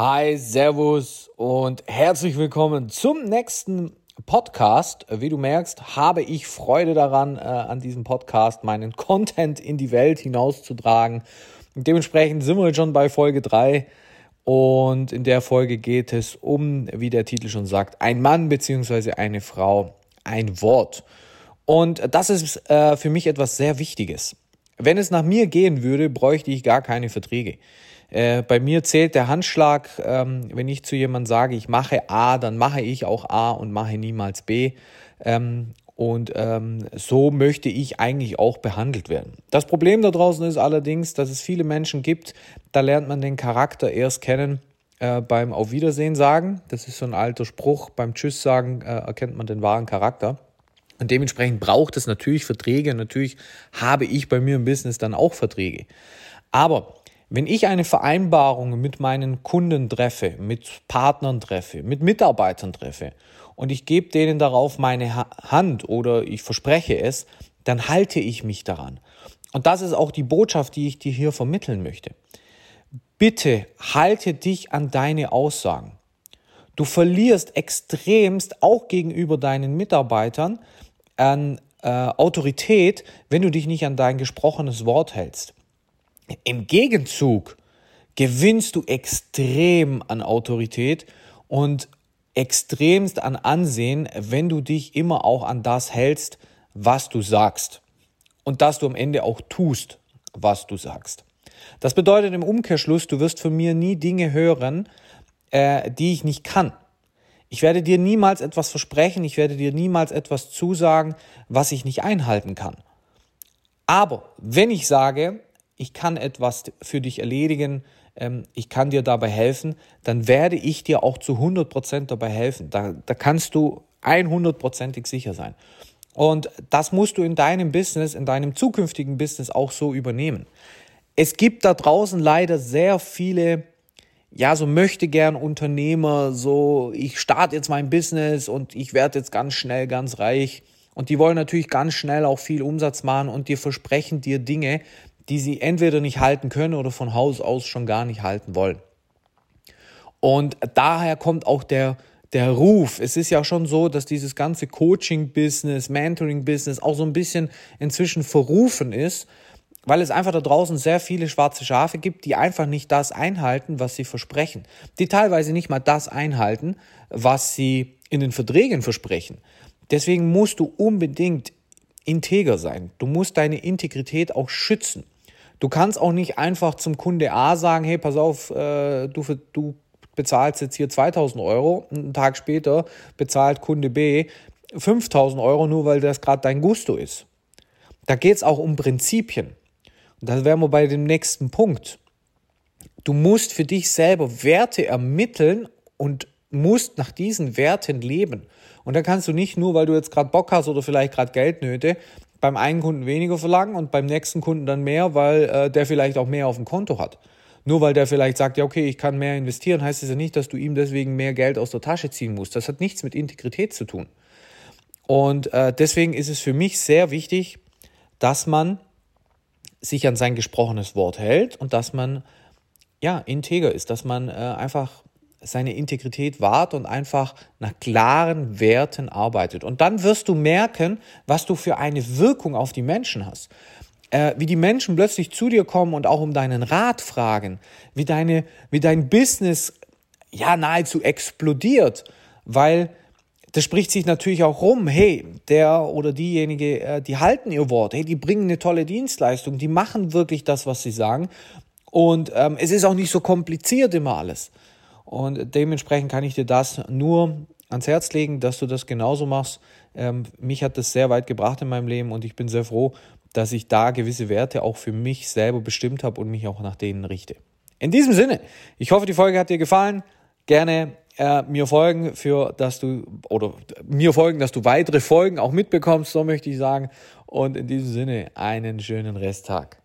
Hi, Servus und herzlich willkommen zum nächsten Podcast. Wie du merkst, habe ich Freude daran, äh, an diesem Podcast meinen Content in die Welt hinauszutragen. Und dementsprechend sind wir jetzt schon bei Folge 3 und in der Folge geht es um, wie der Titel schon sagt, ein Mann bzw. eine Frau, ein Wort. Und das ist äh, für mich etwas sehr Wichtiges. Wenn es nach mir gehen würde, bräuchte ich gar keine Verträge. Äh, bei mir zählt der Handschlag, ähm, wenn ich zu jemandem sage, ich mache A, dann mache ich auch A und mache niemals B. Ähm, und ähm, so möchte ich eigentlich auch behandelt werden. Das Problem da draußen ist allerdings, dass es viele Menschen gibt, da lernt man den Charakter erst kennen äh, beim Auf Wiedersehen sagen. Das ist so ein alter Spruch. Beim Tschüss sagen äh, erkennt man den wahren Charakter. Und dementsprechend braucht es natürlich Verträge. Natürlich habe ich bei mir im Business dann auch Verträge. Aber wenn ich eine Vereinbarung mit meinen Kunden treffe, mit Partnern treffe, mit Mitarbeitern treffe und ich gebe denen darauf meine Hand oder ich verspreche es, dann halte ich mich daran. Und das ist auch die Botschaft, die ich dir hier vermitteln möchte. Bitte halte dich an deine Aussagen. Du verlierst extremst auch gegenüber deinen Mitarbeitern an äh, Autorität, wenn du dich nicht an dein gesprochenes Wort hältst. Im Gegenzug gewinnst du extrem an Autorität und extremst an Ansehen, wenn du dich immer auch an das hältst, was du sagst. Und dass du am Ende auch tust, was du sagst. Das bedeutet im Umkehrschluss, du wirst von mir nie Dinge hören, äh, die ich nicht kann. Ich werde dir niemals etwas versprechen, ich werde dir niemals etwas zusagen, was ich nicht einhalten kann. Aber wenn ich sage, ich kann etwas für dich erledigen, ähm, ich kann dir dabei helfen, dann werde ich dir auch zu 100% dabei helfen. Da, da kannst du 100%ig sicher sein. Und das musst du in deinem Business, in deinem zukünftigen Business auch so übernehmen. Es gibt da draußen leider sehr viele, ja, so möchte gern Unternehmer, so ich starte jetzt mein Business und ich werde jetzt ganz schnell ganz reich. Und die wollen natürlich ganz schnell auch viel Umsatz machen und dir versprechen dir Dinge, die sie entweder nicht halten können oder von Haus aus schon gar nicht halten wollen. Und daher kommt auch der, der Ruf. Es ist ja schon so, dass dieses ganze Coaching-Business, Mentoring-Business auch so ein bisschen inzwischen verrufen ist, weil es einfach da draußen sehr viele schwarze Schafe gibt, die einfach nicht das einhalten, was sie versprechen. Die teilweise nicht mal das einhalten, was sie in den Verträgen versprechen. Deswegen musst du unbedingt integer sein. Du musst deine Integrität auch schützen. Du kannst auch nicht einfach zum Kunde A sagen, hey, pass auf, äh, du, du bezahlst jetzt hier 2000 Euro, einen Tag später bezahlt Kunde B 5000 Euro, nur weil das gerade dein Gusto ist. Da geht es auch um Prinzipien. Und da wären wir bei dem nächsten Punkt. Du musst für dich selber Werte ermitteln und musst nach diesen Werten leben. Und da kannst du nicht nur, weil du jetzt gerade Bock hast oder vielleicht gerade Geldnöte, beim einen Kunden weniger verlangen und beim nächsten Kunden dann mehr, weil äh, der vielleicht auch mehr auf dem Konto hat. Nur weil der vielleicht sagt, ja, okay, ich kann mehr investieren, heißt es ja nicht, dass du ihm deswegen mehr Geld aus der Tasche ziehen musst. Das hat nichts mit Integrität zu tun. Und äh, deswegen ist es für mich sehr wichtig, dass man sich an sein gesprochenes Wort hält und dass man ja integer ist, dass man äh, einfach seine Integrität wahrt und einfach nach klaren Werten arbeitet. Und dann wirst du merken, was du für eine Wirkung auf die Menschen hast. Äh, wie die Menschen plötzlich zu dir kommen und auch um deinen Rat fragen, wie, deine, wie dein Business ja nahezu explodiert, weil das spricht sich natürlich auch rum, hey, der oder diejenige, äh, die halten ihr Wort, hey, die bringen eine tolle Dienstleistung, die machen wirklich das, was sie sagen. Und ähm, es ist auch nicht so kompliziert immer alles. Und dementsprechend kann ich dir das nur ans Herz legen, dass du das genauso machst. Ähm, mich hat das sehr weit gebracht in meinem Leben und ich bin sehr froh, dass ich da gewisse Werte auch für mich selber bestimmt habe und mich auch nach denen richte. In diesem Sinne, ich hoffe, die Folge hat dir gefallen. Gerne äh, mir folgen, für dass du oder mir folgen, dass du weitere Folgen auch mitbekommst, so möchte ich sagen. Und in diesem Sinne einen schönen Resttag.